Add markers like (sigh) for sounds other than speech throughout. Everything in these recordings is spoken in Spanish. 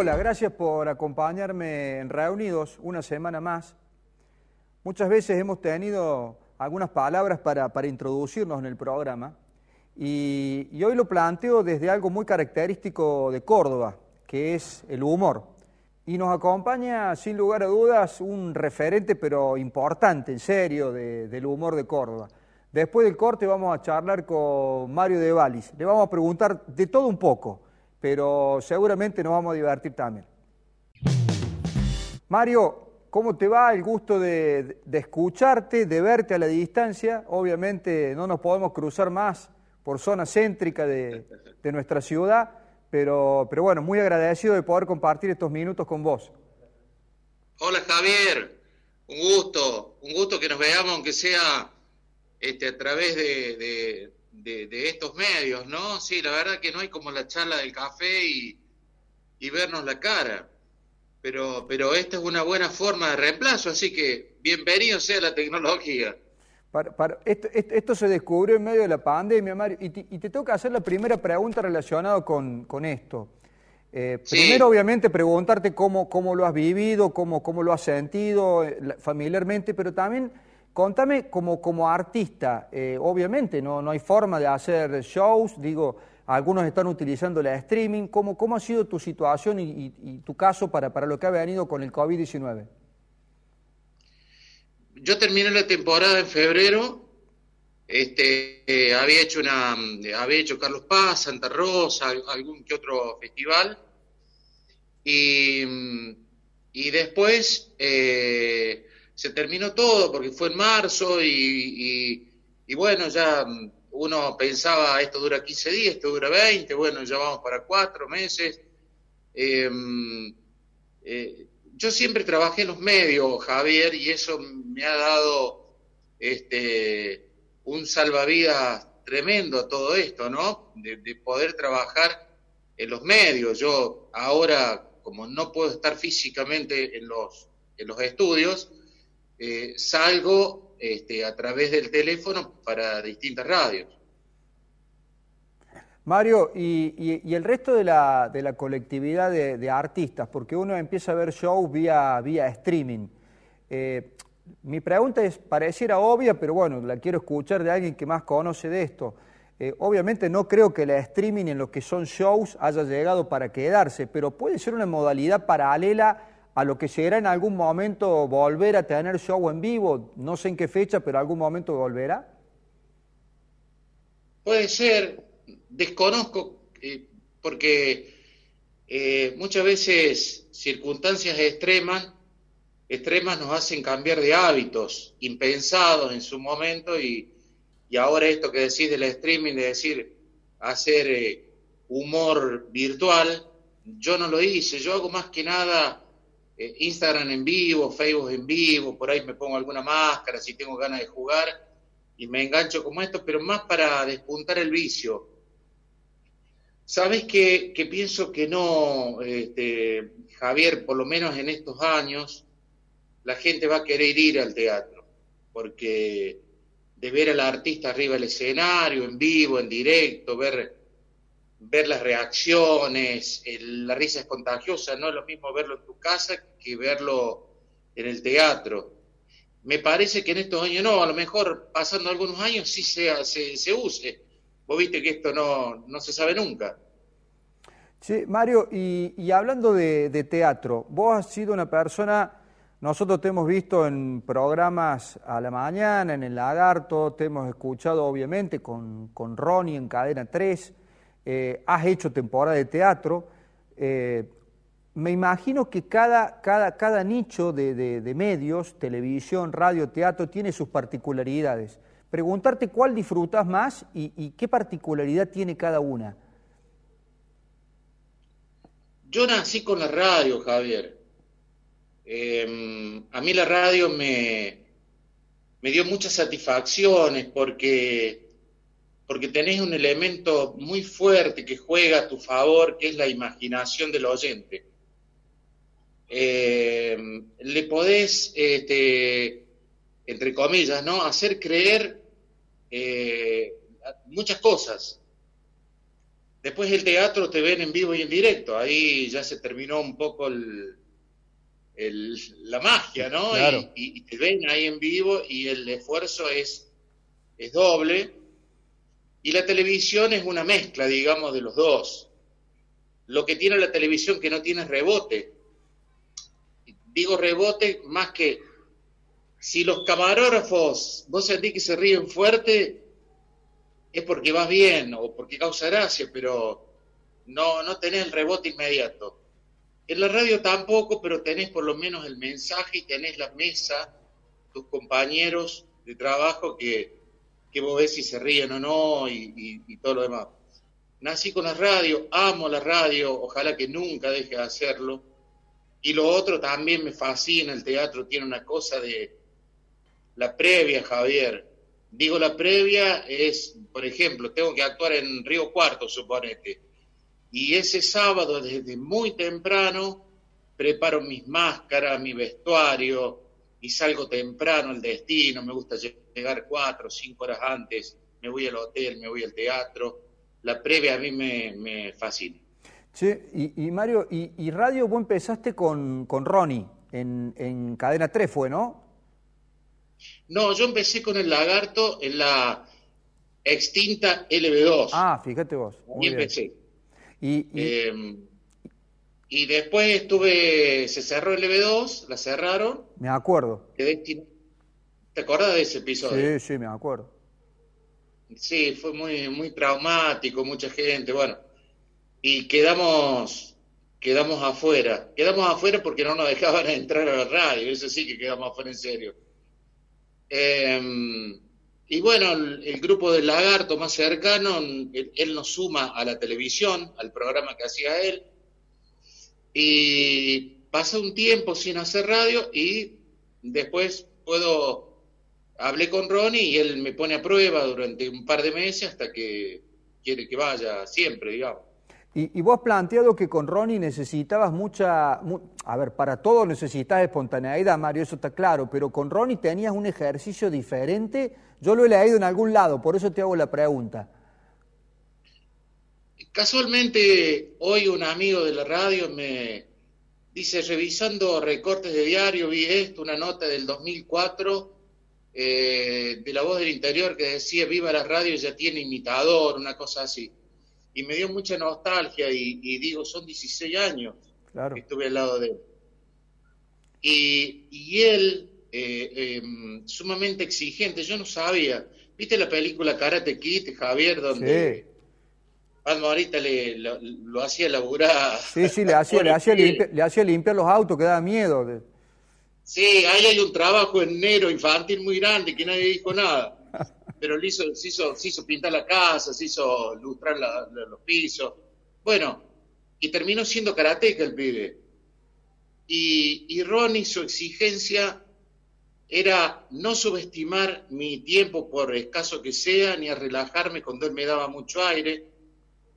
Hola, gracias por acompañarme en Reunidos una semana más. Muchas veces hemos tenido algunas palabras para, introducirnos en el programa y, hoy lo planteo desde algo muy característico de Córdoba, que es el humor. Y nos acompaña, sin lugar a dudas, un referente, pero importante, en serio, del humor de Córdoba. Después del corte vamos a charlar con Mario de Valis. Le vamos a preguntar de todo un poco pero seguramente nos vamos a divertir también. Mario, ¿cómo te va? El gusto de, escucharte, de verte a la distancia. Obviamente no nos podemos cruzar más por zona céntrica de, nuestra ciudad, pero, pero bueno, muy agradecido de poder compartir estos minutos con vos. Hola Javier, un gusto, un gusto que nos veamos aunque sea este, a través de, de, estos medios, ¿no? Sí, la verdad que no hay como la charla del café y, vernos la cara. Pero, pero esta es una buena forma de reemplazo, así que bienvenido sea la tecnología. esto, se descubrió en medio de la pandemia, Mario, y te, y te toca hacer la primera pregunta relacionada con, esto. Eh, primero, obviamente, preguntarte cómo, cómo lo has vivido, cómo, cómo lo has sentido eh, familiarmente, pero también Contame como, como artista, eh, obviamente no, no hay forma de hacer shows, digo, algunos están utilizando la streaming, ¿cómo, cómo ha sido tu situación y, tu caso para, para lo que ha venido con el COVID-19? Yo terminé la temporada en febrero, este, eh, había hecho una, había hecho Carlos Paz, Santa Rosa, algún que otro festival, y, y después eh, se terminó todo porque fue en marzo y, bueno, ya uno pensaba, esto dura 15 días, esto dura 20, bueno, ya vamos para cuatro meses. Em, eh, yo siempre trabajé en los medios, Javier, y eso me ha dado este, un salvavidas tremendo a todo esto, ¿no? De, de, poder trabajar en los medios. Yo ahora, como no puedo estar físicamente en los, en los estudios, eh, salgo este, a través del teléfono para distintas radios. Mario, y, el resto de la, de la colectividad de, artistas, porque uno empieza a ver shows vía, vía streaming. Eh, mi pregunta es, pareciera obvia, pero bueno, la quiero escuchar de alguien que más conoce de esto. Eh, obviamente no creo que la streaming en lo que son shows haya llegado para quedarse, pero puede ser una modalidad paralela a lo que será en algún momento volver a tener show en vivo, no sé en qué fecha, pero algún momento volverá? Puede ser, desconozco, eh, porque eh, muchas veces circunstancias extremas, extremas nos hacen cambiar de hábitos impensados en su momento y, ahora esto que decís del streaming, de decir, hacer eh, humor virtual, yo no lo hice, yo hago más que nada eh, Instagram en vivo, Facebook en vivo, por ahí me pongo alguna máscara si tengo ganas de jugar y me engancho como esto, pero más para despuntar el vicio. Sabes que, pienso que no, este, Javier, por lo menos en estos años, la gente va a querer ir al teatro, porque de ver al artista arriba del escenario, en vivo, en directo, ver ver las reacciones, la risa es contagiosa, no es lo mismo verlo en tu casa que verlo en el teatro. Me parece que en estos años no, a lo mejor pasando algunos años sí se, se, use. Vos viste que esto no, no se sabe nunca. Sí, Mario, y, hablando de, teatro, vos has sido una persona, nosotros te hemos visto en programas a la mañana, en el Lagarto, te hemos escuchado obviamente con, con Ronnie en Cadena 3, eh, has hecho temporada de teatro. Eh, me imagino que cada, cada, cada nicho de, medios, televisión, radio, teatro, tiene sus particularidades. Preguntarte cuál disfrutas más y, qué particularidad tiene cada una. Yo nací con la radio, Javier. Em, a mí la radio me, me dio muchas satisfacciones porque porque tenés un elemento muy fuerte que juega a tu favor, que es la imaginación del oyente. Eh, le podés, este, entre comillas, ¿no? hacer creer eh, muchas cosas. Después el teatro te ven en vivo y en directo, ahí ya se terminó un poco el, la magia, ¿no? Y, te ven ahí en vivo y el esfuerzo es, es doble. Y la televisión es una mezcla, digamos, de los dos. Lo que tiene la televisión que no tiene rebote. Digo rebote más que si los camarógrafos, vos sentís que se ríen fuerte, es porque vas bien o porque causa gracia, pero no, no tenés el rebote inmediato. En la radio tampoco, pero tenés por lo menos el mensaje y tenés la mesa, tus compañeros de trabajo que, que vos ves si se ríen o no y, todo lo demás. Nací con la radio, amo la radio, ojalá que nunca deje de hacerlo. Y lo otro también me fascina, el teatro tiene una cosa de la previa, Javier. Digo la previa es, por ejemplo, tengo que actuar en Río Cuarto, suponete y ese sábado, desde muy temprano, preparo mis máscaras, mi vestuario, y salgo temprano al destino, me gusta llegar cuatro o cinco horas antes, me voy al hotel, me voy al teatro. La previa a mí me, fascina. Che, y, Mario, y, radio vos empezaste con, con Ronnie en, en Cadena 3, ¿fue, no? No, yo empecé con el lagarto en la extinta LB2. Ah, fíjate vos. y empecé. Y, em, y, después estuve, se cerró el EV2, la cerraron. Me acuerdo. ¿Te acuerdas de ese episodio? Sí, sí, me acuerdo. Sí, fue muy, muy traumático, mucha gente, bueno. Y quedamos, quedamos afuera. Quedamos afuera porque no nos dejaban (laughs) entrar a la radio, eso sí que quedamos afuera en serio. Eh, y bueno, el, grupo del lagarto más cercano, él, nos suma a la televisión, al programa que hacía él. Y pasa un tiempo sin hacer radio y después puedo, hablé con Ronnie y él me pone a prueba durante un par de meses hasta que quiere que vaya siempre, digamos. Y, vos has planteado que con Ronnie necesitabas mucha, a ver, para todo necesitas espontaneidad, Mario, eso está claro, pero con Ronnie tenías un ejercicio diferente. Yo lo he leído en algún lado, por eso te hago la pregunta. Casualmente, hoy un amigo de la radio me dice, revisando recortes de diario, vi esto, una nota del 2004 eh, de La Voz del Interior que decía, viva la radio, ya tiene imitador, una cosa así y me dio mucha nostalgia y, digo, son 16 años que estuve al lado de él. Y, él, eh, em, sumamente exigente, yo no sabía. ¿Viste la película Karate Kid, Javier, donde sí. Ahorita le, lo, hacía laburar? Sí, sí, le hacía, le, hacía limpiar, le hacía limpiar los autos, que daba miedo. Sí, ahí hay un trabajo en negro infantil muy grande que nadie dijo nada pero le hizo, se, hizo, se hizo pintar la casa, se hizo lustrar los pisos. Bueno, y terminó siendo karateca el pibe. Y, y Ronnie, su exigencia era no subestimar mi tiempo por escaso que sea, ni a relajarme cuando él me daba mucho aire.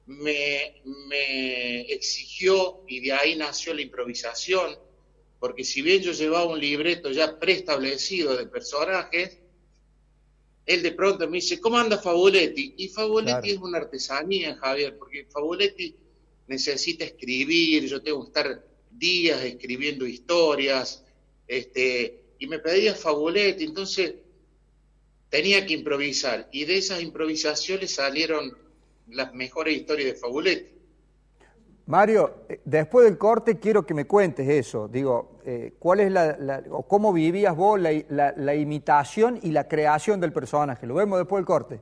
Me, me exigió y de ahí nació la improvisación, porque si bien yo llevaba un libreto ya preestablecido de personajes, él de pronto me dice, ¿cómo anda Fabuletti? Y Fabuletti es una artesanía, Javier, porque Fabuletti necesita escribir, yo tengo que estar días escribiendo historias, este, y me pedía Fabuletti, entonces tenía que improvisar, y de esas improvisaciones salieron las mejores historias de Fabuletti. Mario, eh, después del corte quiero que me cuentes eso. Digo, eh, ¿cuál es la, o cómo vivías vos la, la, imitación y la creación del personaje? Lo vemos después del corte.